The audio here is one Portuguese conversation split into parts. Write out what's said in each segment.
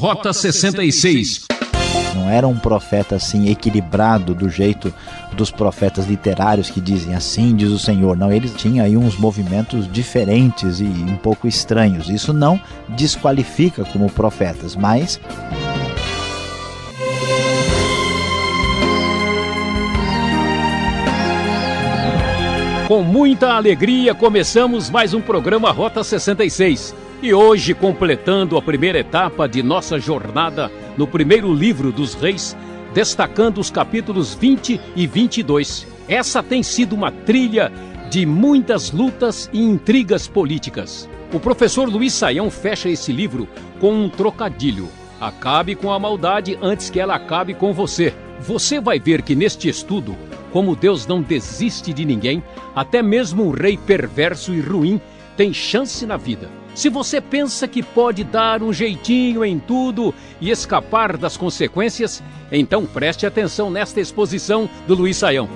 Rota 66. Não era um profeta assim equilibrado do jeito dos profetas literários que dizem assim diz o Senhor. Não, ele tinha aí uns movimentos diferentes e um pouco estranhos. Isso não desqualifica como profetas, mas Com muita alegria começamos mais um programa Rota 66 e hoje, completando a primeira etapa de nossa jornada no primeiro livro dos Reis, destacando os capítulos 20 e 22. Essa tem sido uma trilha de muitas lutas e intrigas políticas. O professor Luiz Saião fecha esse livro com um trocadilho. Acabe com a maldade antes que ela acabe com você. Você vai ver que neste estudo, como Deus não desiste de ninguém, até mesmo um rei perverso e ruim tem chance na vida. Se você pensa que pode dar um jeitinho em tudo e escapar das consequências, então preste atenção nesta exposição do Luiz Saião.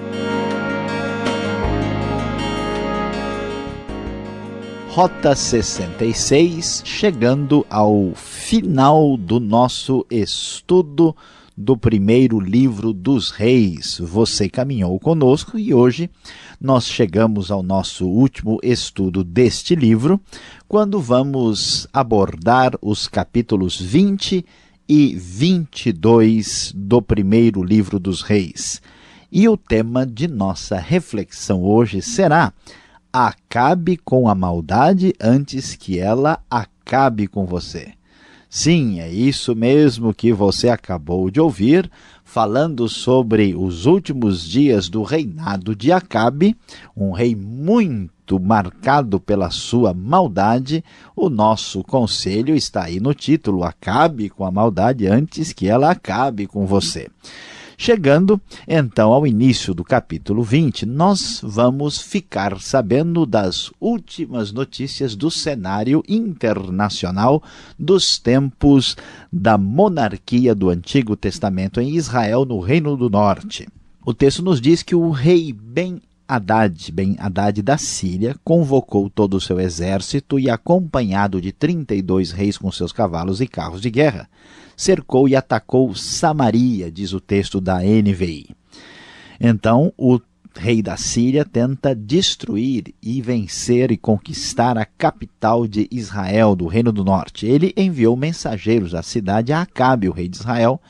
Rota 66, chegando ao final do nosso estudo do primeiro livro dos reis. Você caminhou conosco e hoje nós chegamos ao nosso último estudo deste livro, quando vamos abordar os capítulos 20 e 22 do primeiro livro dos reis. E o tema de nossa reflexão hoje será Acabe com a maldade antes que ela acabe com você. Sim, é isso mesmo que você acabou de ouvir, falando sobre os últimos dias do reinado de Acabe, um rei muito marcado pela sua maldade. O nosso conselho está aí no título: Acabe com a maldade antes que ela acabe com você. Chegando então ao início do capítulo 20, nós vamos ficar sabendo das últimas notícias do cenário internacional dos tempos da monarquia do Antigo Testamento em Israel, no Reino do Norte. O texto nos diz que o rei Ben Haddad, Ben Haddad da Síria, convocou todo o seu exército e, acompanhado de 32 reis com seus cavalos e carros de guerra, cercou e atacou Samaria, diz o texto da NVI. Então, o rei da Síria tenta destruir e vencer e conquistar a capital de Israel, do Reino do Norte. Ele enviou mensageiros à cidade a Acabe, o rei de Israel,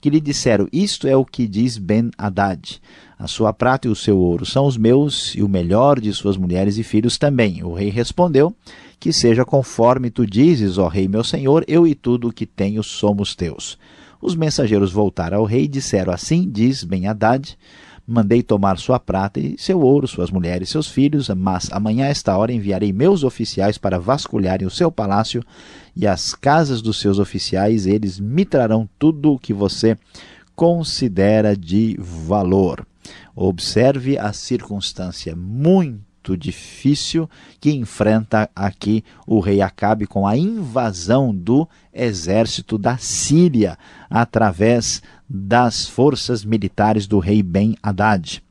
que lhe disseram: Isto é o que diz Ben Haddad. A sua prata e o seu ouro são os meus, e o melhor de suas mulheres e filhos também. O rei respondeu: Que seja conforme tu dizes, ó rei meu senhor, eu e tudo o que tenho somos teus. Os mensageiros voltaram ao rei e disseram: Assim diz Ben Haddad: Mandei tomar sua prata e seu ouro, suas mulheres e seus filhos, mas amanhã a esta hora enviarei meus oficiais para vasculharem o seu palácio e as casas dos seus oficiais, eles me trarão tudo o que você considera de valor. Observe a circunstância muito difícil que enfrenta aqui o rei Acabe com a invasão do exército da Síria através das forças militares do rei Ben Haddad.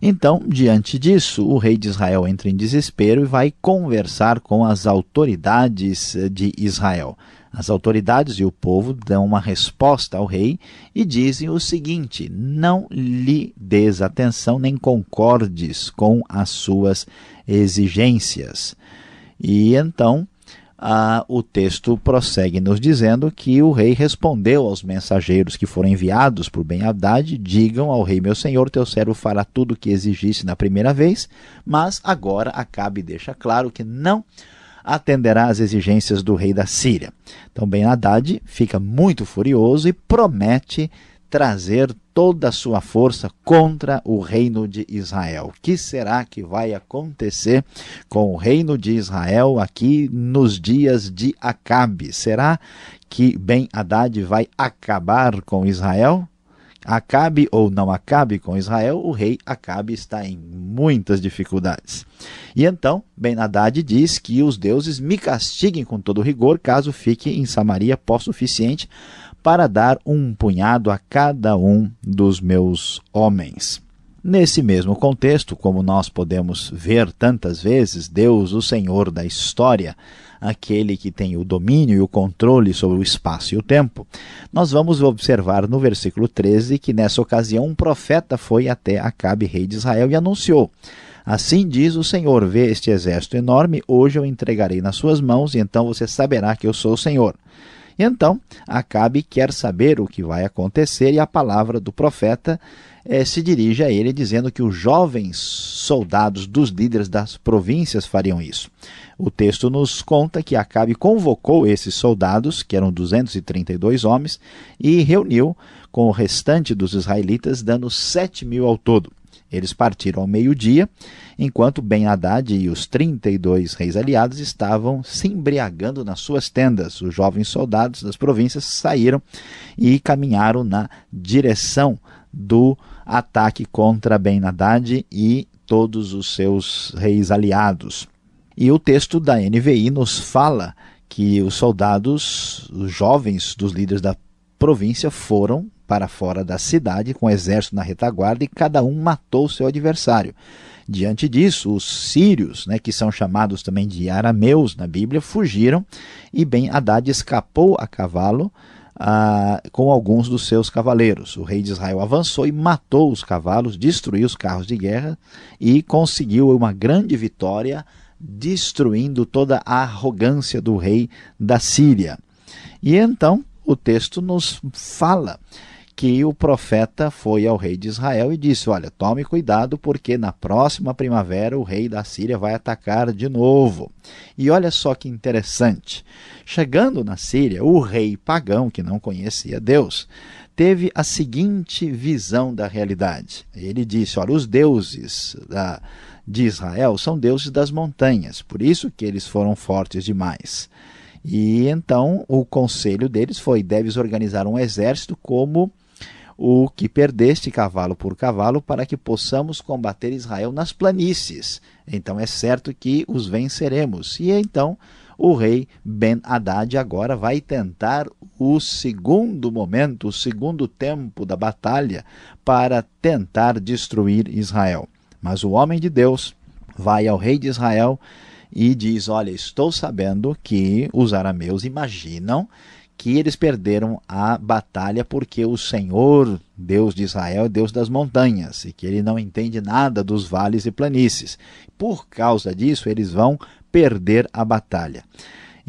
Então, diante disso, o rei de Israel entra em desespero e vai conversar com as autoridades de Israel. As autoridades e o povo dão uma resposta ao rei e dizem o seguinte: não lhe des atenção nem concordes com as suas exigências. E então ah, o texto prossegue nos dizendo que o rei respondeu aos mensageiros que foram enviados por Ben-Hadad, digam ao rei meu senhor, teu servo fará tudo o que exigisse na primeira vez, mas agora Acabe deixa claro que não atenderá às exigências do rei da Síria. Então Ben-Hadad fica muito furioso e promete trazer toda a sua força contra o reino de Israel. O que será que vai acontecer com o reino de Israel aqui nos dias de Acabe? Será que Ben Haddad vai acabar com Israel? Acabe ou não acabe com Israel, o rei Acabe está em muitas dificuldades. E então Ben Haddad diz que os deuses me castiguem com todo rigor caso fique em Samaria pó suficiente para dar um punhado a cada um dos meus homens. Nesse mesmo contexto, como nós podemos ver tantas vezes, Deus, o Senhor da história, aquele que tem o domínio e o controle sobre o espaço e o tempo, nós vamos observar no versículo 13 que nessa ocasião um profeta foi até Acabe, rei de Israel, e anunciou: Assim diz o Senhor: Vê este exército enorme, hoje eu entregarei nas suas mãos, e então você saberá que eu sou o Senhor. Então, Acabe quer saber o que vai acontecer, e a palavra do profeta eh, se dirige a ele, dizendo que os jovens soldados dos líderes das províncias fariam isso. O texto nos conta que Acabe convocou esses soldados, que eram 232 homens, e reuniu com o restante dos israelitas, dando 7 mil ao todo. Eles partiram ao meio-dia, enquanto Ben-Hadad e os 32 reis aliados estavam se embriagando nas suas tendas. Os jovens soldados das províncias saíram e caminharam na direção do ataque contra Ben-Hadad e todos os seus reis aliados. E o texto da NVI nos fala que os soldados, os jovens dos líderes da província foram para fora da cidade com o exército na retaguarda e cada um matou seu adversário. Diante disso, os sírios, né, que são chamados também de arameus na Bíblia, fugiram e Ben Haddad escapou a cavalo ah, com alguns dos seus cavaleiros. O rei de Israel avançou e matou os cavalos, destruiu os carros de guerra e conseguiu uma grande vitória, destruindo toda a arrogância do rei da Síria. E então o texto nos fala que o profeta foi ao rei de Israel e disse: Olha, tome cuidado, porque na próxima primavera o rei da Síria vai atacar de novo. E olha só que interessante. Chegando na Síria, o rei pagão, que não conhecia Deus, teve a seguinte visão da realidade. Ele disse: Olha, os deuses da, de Israel são deuses das montanhas, por isso que eles foram fortes demais. E então o conselho deles foi: deves organizar um exército como o que perdeste cavalo por cavalo, para que possamos combater Israel nas planícies. Então é certo que os venceremos. E então o rei Ben-Hadad agora vai tentar o segundo momento, o segundo tempo da batalha, para tentar destruir Israel. Mas o homem de Deus vai ao rei de Israel e diz: Olha, estou sabendo que os arameus imaginam que eles perderam a batalha porque o Senhor, Deus de Israel, é Deus das montanhas e que ele não entende nada dos vales e planícies. Por causa disso, eles vão perder a batalha.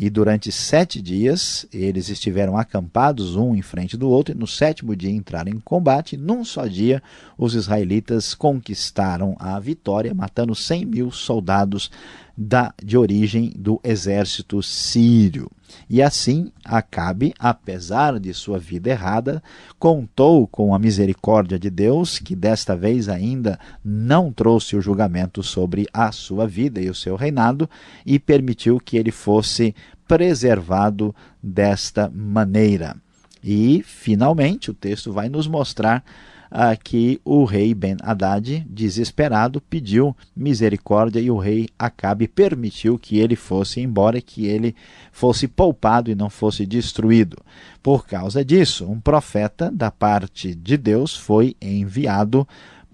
E durante sete dias eles estiveram acampados um em frente do outro, e no sétimo dia entraram em combate. Num só dia, os israelitas conquistaram a vitória, matando cem mil soldados da, de origem do exército sírio. E assim, Acabe, apesar de sua vida errada, contou com a misericórdia de Deus, que desta vez ainda não trouxe o julgamento sobre a sua vida e o seu reinado, e permitiu que ele fosse preservado desta maneira. E, finalmente, o texto vai nos mostrar ah, que o rei Ben-Hadad, desesperado, pediu misericórdia e o rei Acabe permitiu que ele fosse embora, que ele fosse poupado e não fosse destruído. Por causa disso, um profeta da parte de Deus foi enviado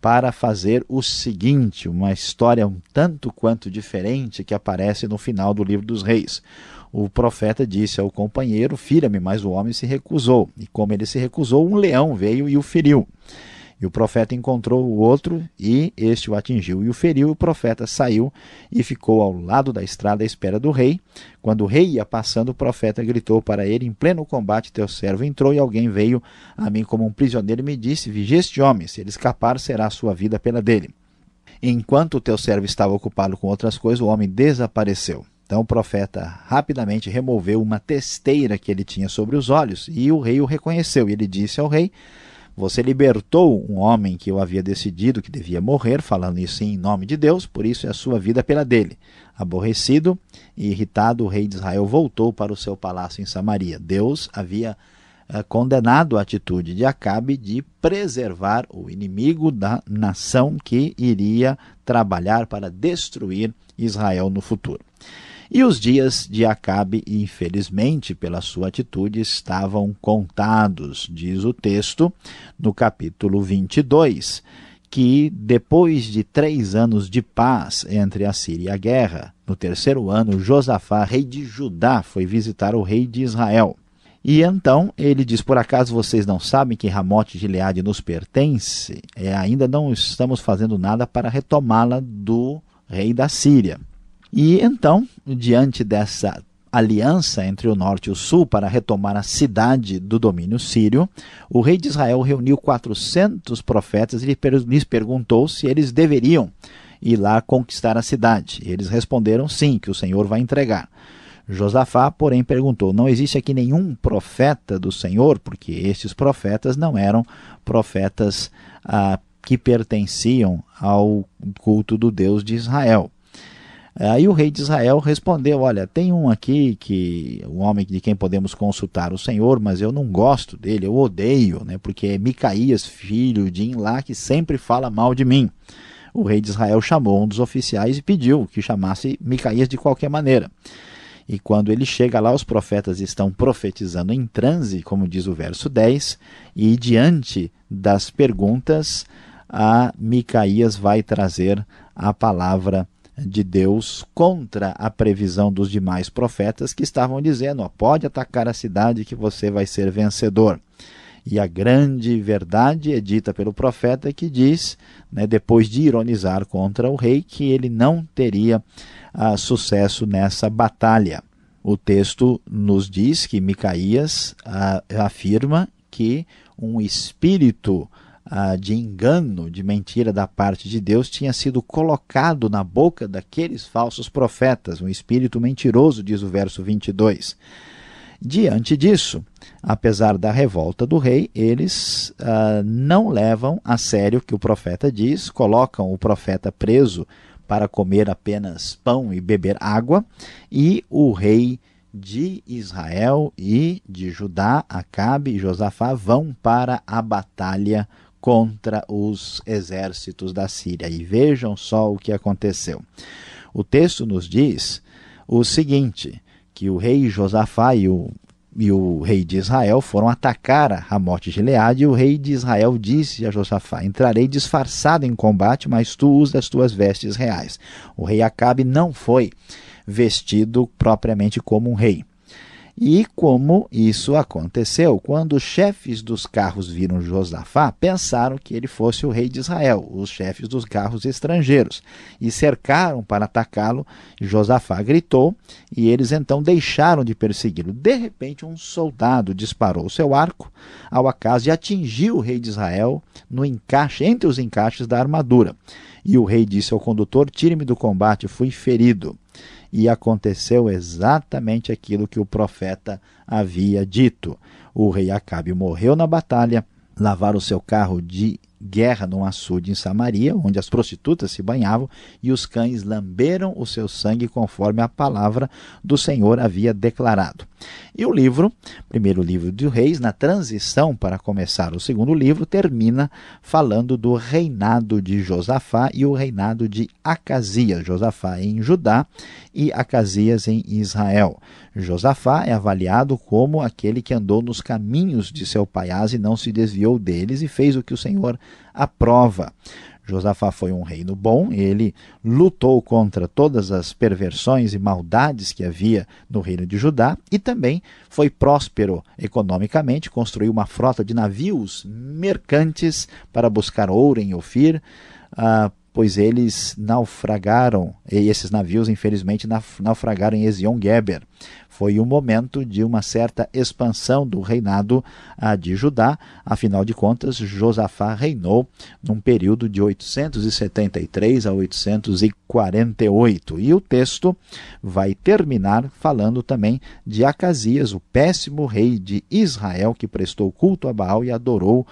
para fazer o seguinte, uma história um tanto quanto diferente que aparece no final do livro dos reis. O profeta disse ao companheiro: Fira-me, mas o homem se recusou. E como ele se recusou, um leão veio e o feriu. E o profeta encontrou o outro e este o atingiu e o feriu. O profeta saiu e ficou ao lado da estrada à espera do rei. Quando o rei ia passando, o profeta gritou para ele: Em pleno combate, teu servo entrou e alguém veio a mim como um prisioneiro e me disse: Vigia este homem, se ele escapar, será a sua vida pela dele. Enquanto o teu servo estava ocupado com outras coisas, o homem desapareceu. Então o profeta rapidamente removeu uma testeira que ele tinha sobre os olhos e o rei o reconheceu. E ele disse ao rei: Você libertou um homem que eu havia decidido que devia morrer, falando isso em nome de Deus, por isso é a sua vida pela dele. Aborrecido e irritado, o rei de Israel voltou para o seu palácio em Samaria. Deus havia eh, condenado a atitude de Acabe de preservar o inimigo da nação que iria trabalhar para destruir Israel no futuro. E os dias de Acabe, infelizmente, pela sua atitude, estavam contados, diz o texto no capítulo 22, que depois de três anos de paz entre a Síria e a guerra, no terceiro ano, Josafá, rei de Judá, foi visitar o rei de Israel. E então ele diz: Por acaso vocês não sabem que Ramote de Gileade nos pertence? É, ainda não estamos fazendo nada para retomá-la do rei da Síria. E então, diante dessa aliança entre o norte e o sul para retomar a cidade do domínio sírio, o rei de Israel reuniu 400 profetas e lhes perguntou se eles deveriam ir lá conquistar a cidade. Eles responderam sim, que o Senhor vai entregar. Josafá, porém, perguntou: Não existe aqui nenhum profeta do Senhor? Porque estes profetas não eram profetas ah, que pertenciam ao culto do Deus de Israel. Aí o rei de Israel respondeu: Olha, tem um aqui que um homem de quem podemos consultar o Senhor, mas eu não gosto dele, eu odeio, né? Porque é Micaías, filho de Inlá, que sempre fala mal de mim. O rei de Israel chamou um dos oficiais e pediu que chamasse Micaías de qualquer maneira. E quando ele chega lá, os profetas estão profetizando em transe, como diz o verso 10, e diante das perguntas, a Micaías vai trazer a palavra de Deus contra a previsão dos demais profetas que estavam dizendo: pode atacar a cidade que você vai ser vencedor. E a grande verdade é dita pelo profeta que diz, né, depois de ironizar contra o rei, que ele não teria ah, sucesso nessa batalha. O texto nos diz que Micaías ah, afirma que um espírito de engano, de mentira da parte de Deus tinha sido colocado na boca daqueles falsos profetas, um espírito mentiroso, diz o verso 22. Diante disso, apesar da revolta do rei, eles ah, não levam a sério o que o profeta diz, colocam o profeta preso para comer apenas pão e beber água, e o rei de Israel e de Judá, Acabe e Josafá vão para a batalha contra os exércitos da Síria. E vejam só o que aconteceu. O texto nos diz o seguinte: que o rei Josafá e o, e o rei de Israel foram atacar a Ramote de Gileade, e o rei de Israel disse a Josafá: Entrarei disfarçado em combate, mas tu usa as tuas vestes reais. O rei Acabe não foi vestido propriamente como um rei. E como isso aconteceu? Quando os chefes dos carros viram Josafá, pensaram que ele fosse o rei de Israel, os chefes dos carros estrangeiros, e cercaram para atacá-lo. Josafá gritou e eles então deixaram de persegui-lo. De repente, um soldado disparou seu arco ao acaso e atingiu o rei de Israel no encaixe, entre os encaixes da armadura. E o rei disse ao condutor: Tire-me do combate, fui ferido e aconteceu exatamente aquilo que o profeta havia dito. O rei Acabe morreu na batalha, lavaram o seu carro de guerra num açude em Samaria, onde as prostitutas se banhavam, e os cães lamberam o seu sangue conforme a palavra do Senhor havia declarado. E o livro, primeiro livro de Reis, na transição para começar o segundo livro, termina falando do reinado de Josafá e o reinado de Acasias. Josafá em Judá e Acasias em Israel. Josafá é avaliado como aquele que andou nos caminhos de seu pai e não se desviou deles e fez o que o Senhor aprova. Josafá foi um reino bom, ele lutou contra todas as perversões e maldades que havia no reino de Judá e também foi próspero economicamente, construiu uma frota de navios mercantes para buscar ouro em Ofir, uh, pois eles naufragaram, e esses navios infelizmente naufragaram em Ezion-Geber. Foi o momento de uma certa expansão do reinado de Judá, afinal de contas, Josafá reinou num período de 873 a 848. E o texto vai terminar falando também de Acasias, o péssimo rei de Israel, que prestou culto a Baal e adorou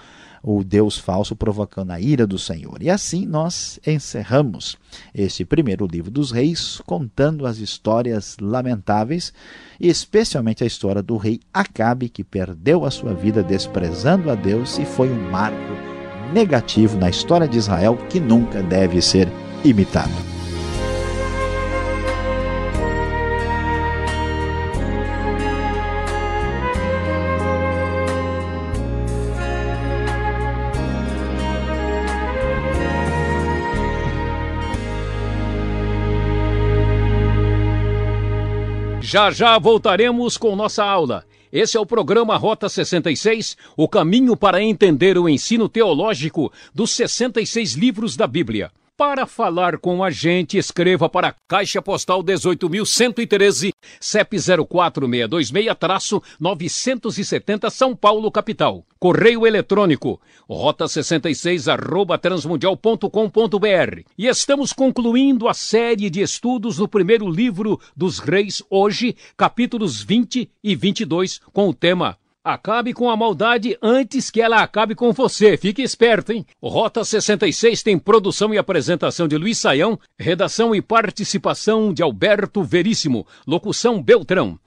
o Deus falso provocando a ira do Senhor. E assim nós encerramos este primeiro livro dos reis, contando as histórias lamentáveis, especialmente a história do rei Acabe, que perdeu a sua vida desprezando a Deus e foi um marco negativo na história de Israel que nunca deve ser imitado. Já já voltaremos com nossa aula. Esse é o programa Rota 66, o caminho para entender o ensino teológico dos 66 livros da Bíblia. Para falar com a gente, escreva para Caixa Postal 18.113, CEP 04626-970 São Paulo, capital. Correio eletrônico, rota 66 arroba transmundial.com.br. E estamos concluindo a série de estudos no primeiro livro dos reis, hoje, capítulos 20 e 22, com o tema Acabe com a maldade antes que ela acabe com você. Fique esperto, hein? Rota 66 tem produção e apresentação de Luiz Saião, redação e participação de Alberto Veríssimo, locução Beltrão.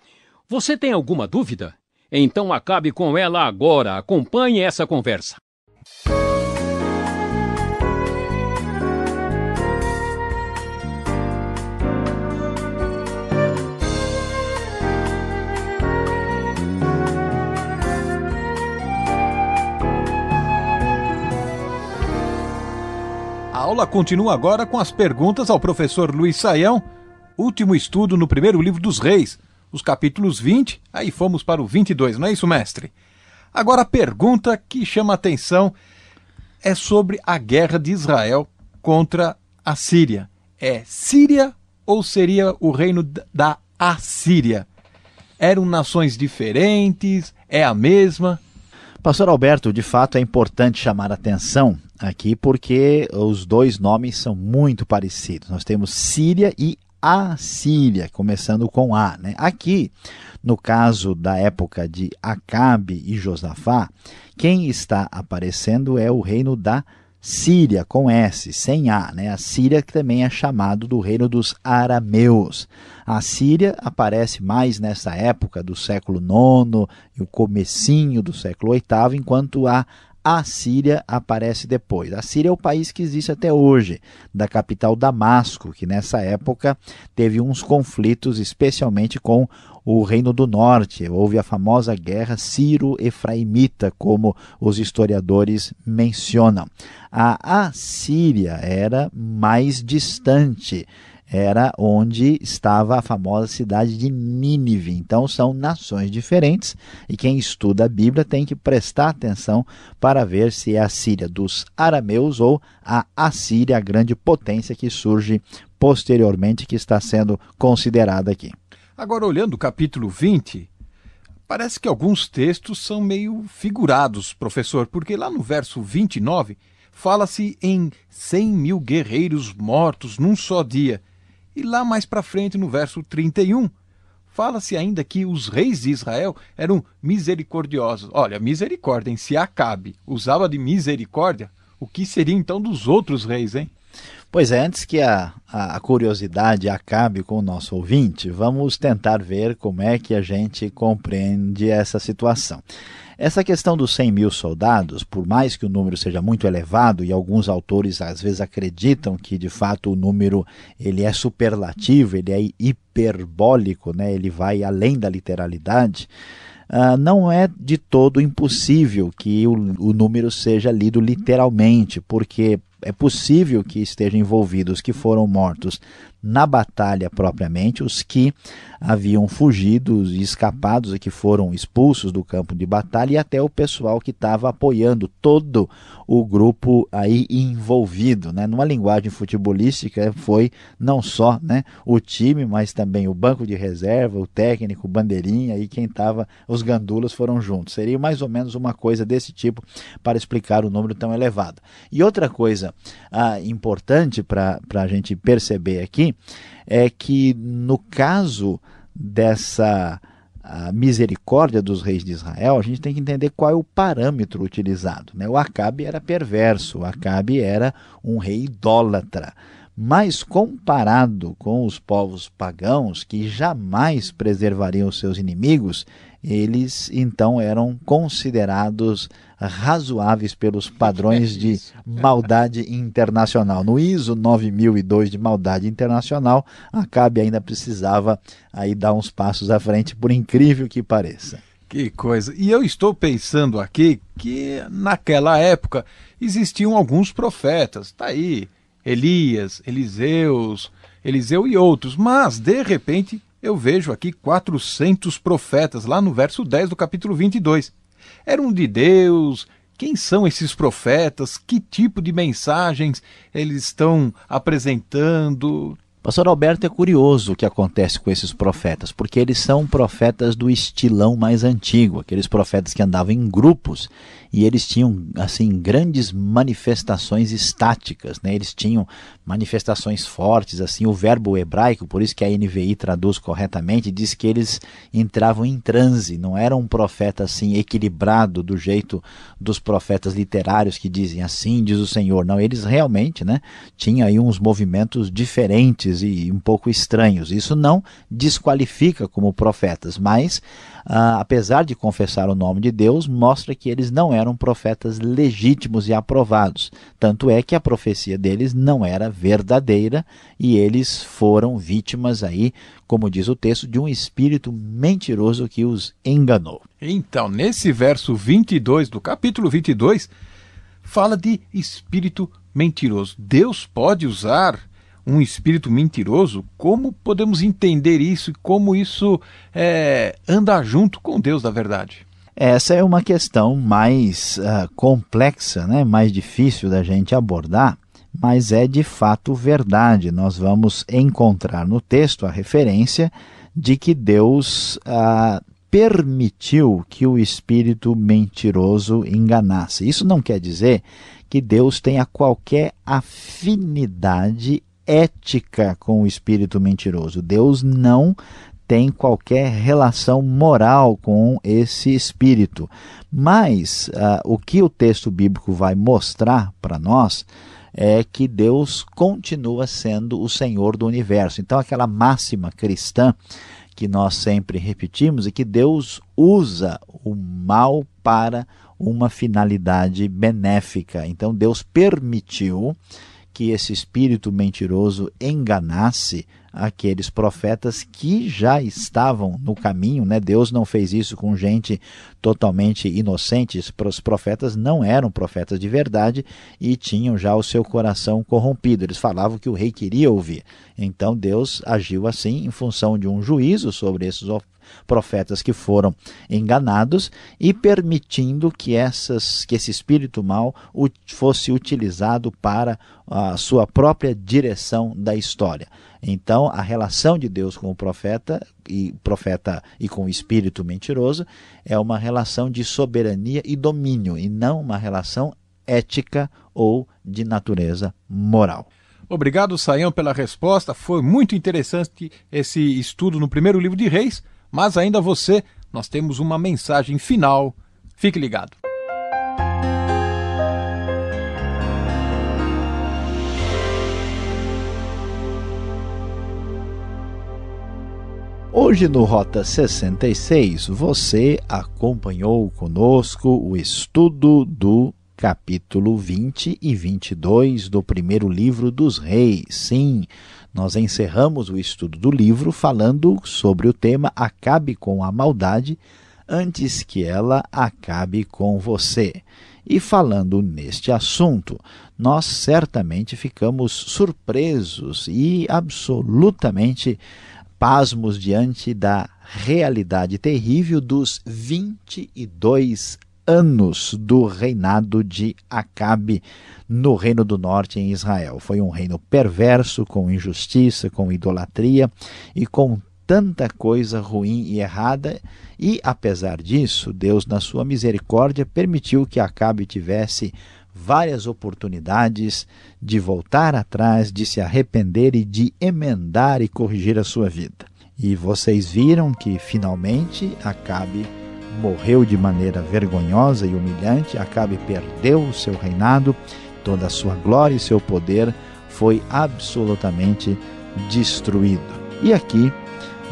Você tem alguma dúvida? Então acabe com ela agora. Acompanhe essa conversa. Aula continua agora com as perguntas ao professor Luiz Saião, último estudo no primeiro livro dos reis, os capítulos 20, aí fomos para o 22, não é isso, mestre? Agora a pergunta que chama a atenção é sobre a guerra de Israel contra a Síria. É Síria ou seria o reino da Assíria? Eram nações diferentes? É a mesma? Pastor Alberto, de fato é importante chamar atenção aqui porque os dois nomes são muito parecidos. Nós temos Síria e Assíria, começando com A. Né? Aqui, no caso da época de Acabe e Josafá, quem está aparecendo é o reino da Síria, com S, sem A. Né? A Síria que também é chamado do reino dos arameus. A Síria aparece mais nessa época do século IX e o comecinho do século VIII, enquanto a a Síria aparece depois. A Síria é o país que existe até hoje, da capital Damasco, que nessa época teve uns conflitos, especialmente com o Reino do Norte. Houve a famosa guerra Ciro-Efraimita, como os historiadores mencionam. A Assíria era mais distante era onde estava a famosa cidade de Nínive. Então são nações diferentes e quem estuda a Bíblia tem que prestar atenção para ver se é a Síria dos arameus ou a Assíria, a grande potência que surge posteriormente que está sendo considerada aqui. Agora olhando o capítulo 20, parece que alguns textos são meio figurados, professor, porque lá no verso 29 fala-se em 100 mil guerreiros mortos num só dia. E lá mais para frente, no verso 31, fala-se ainda que os reis de Israel eram misericordiosos. Olha, misericórdia, em se Acabe usava de misericórdia, o que seria então dos outros reis, hein? Pois é, antes que a, a, curiosidade acabe com o nosso ouvinte, vamos tentar ver como é que a gente compreende essa situação. Essa questão dos 100 mil soldados, por mais que o número seja muito elevado, e alguns autores às vezes acreditam que de fato o número ele é superlativo, ele é hiperbólico, né? ele vai além da literalidade, uh, não é de todo impossível que o, o número seja lido literalmente, porque é possível que estejam envolvidos que foram mortos na batalha propriamente, os que haviam fugido e escapados e que foram expulsos do campo de batalha e até o pessoal que estava apoiando todo o grupo aí envolvido, né? Numa linguagem futebolística foi não só, né, o time, mas também o banco de reserva, o técnico, o bandeirinha e quem estava, os gandulas foram juntos. Seria mais ou menos uma coisa desse tipo para explicar o número tão elevado. E outra coisa ah, importante para a gente perceber aqui é que no caso dessa misericórdia dos reis de Israel, a gente tem que entender qual é o parâmetro utilizado. Né? O Acabe era perverso, o Acabe era um rei idólatra. Mas comparado com os povos pagãos que jamais preservariam seus inimigos, eles então eram considerados razoáveis pelos padrões de maldade internacional. No ISO 9002 de maldade internacional, a CAB ainda precisava aí dar uns passos à frente, por incrível que pareça. Que coisa. E eu estou pensando aqui que naquela época existiam alguns profetas, tá aí, Elias, Eliseus, Eliseu e outros, mas de repente eu vejo aqui 400 profetas, lá no verso 10 do capítulo 22. Eram de Deus, quem são esses profetas? Que tipo de mensagens eles estão apresentando? Pastor Alberto é curioso o que acontece com esses profetas, porque eles são profetas do estilão mais antigo, aqueles profetas que andavam em grupos e eles tinham assim grandes manifestações estáticas, né? Eles tinham manifestações fortes, assim, o verbo hebraico, por isso que a NVI traduz corretamente, diz que eles entravam em transe, não era um profeta assim equilibrado do jeito dos profetas literários que dizem assim diz o Senhor. Não, eles realmente, né, tinham aí uns movimentos diferentes e um pouco estranhos. Isso não desqualifica como profetas, mas ah, apesar de confessar o nome de Deus, mostra que eles não eram profetas legítimos e aprovados. Tanto é que a profecia deles não era verdadeira e eles foram vítimas aí, como diz o texto, de um espírito mentiroso que os enganou. Então, nesse verso 22 do capítulo 22, fala de espírito mentiroso. Deus pode usar um espírito mentiroso, como podemos entender isso e como isso é, anda junto com Deus da verdade? Essa é uma questão mais uh, complexa, né? mais difícil da gente abordar, mas é de fato verdade. Nós vamos encontrar no texto a referência de que Deus uh, permitiu que o espírito mentiroso enganasse. Isso não quer dizer que Deus tenha qualquer afinidade ética com o espírito mentiroso. Deus não tem qualquer relação moral com esse espírito. Mas uh, o que o texto bíblico vai mostrar para nós é que Deus continua sendo o Senhor do universo. Então, aquela máxima cristã que nós sempre repetimos é que Deus usa o mal para uma finalidade benéfica. Então, Deus permitiu que esse espírito mentiroso enganasse aqueles profetas que já estavam no caminho, né? Deus não fez isso com gente totalmente inocente. Os profetas não eram profetas de verdade e tinham já o seu coração corrompido. Eles falavam que o rei queria ouvir. Então Deus agiu assim em função de um juízo sobre esses profetas que foram enganados e permitindo que, essas, que esse espírito mal fosse utilizado para a sua própria direção da história. Então, a relação de Deus com o profeta e profeta e com o espírito mentiroso é uma relação de soberania e domínio e não uma relação ética ou de natureza moral. Obrigado, Saião, pela resposta. Foi muito interessante esse estudo no primeiro livro de Reis. Mas ainda você, nós temos uma mensagem final. Fique ligado. Hoje no Rota 66, você acompanhou conosco o estudo do capítulo 20 e 22 do primeiro livro dos Reis. Sim, nós encerramos o estudo do livro falando sobre o tema Acabe com a maldade antes que ela acabe com você. E falando neste assunto, nós certamente ficamos surpresos e absolutamente pasmos diante da realidade terrível dos 22 anos do reinado de Acabe no Reino do Norte em Israel. Foi um reino perverso, com injustiça, com idolatria e com tanta coisa ruim e errada, e apesar disso, Deus, na sua misericórdia, permitiu que Acabe tivesse várias oportunidades de voltar atrás, de se arrepender e de emendar e corrigir a sua vida. E vocês viram que finalmente Acabe morreu de maneira vergonhosa e humilhante, Acabe perdeu o seu reinado, toda a sua glória e seu poder foi absolutamente destruído. E aqui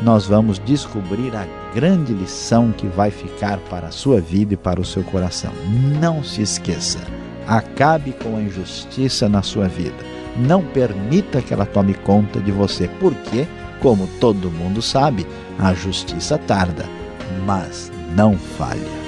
nós vamos descobrir a grande lição que vai ficar para a sua vida e para o seu coração. Não se esqueça, acabe com a injustiça na sua vida. Não permita que ela tome conta de você, porque, como todo mundo sabe, a justiça tarda, mas não falha.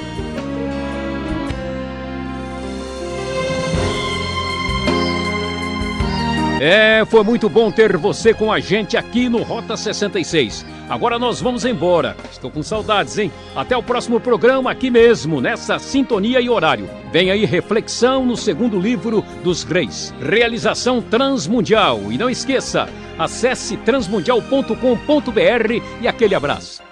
É, foi muito bom ter você com a gente aqui no Rota 66. Agora nós vamos embora. Estou com saudades, hein? Até o próximo programa aqui mesmo, nessa sintonia e horário. Vem aí reflexão no segundo livro dos Reis. Realização Transmundial. E não esqueça, acesse transmundial.com.br e aquele abraço.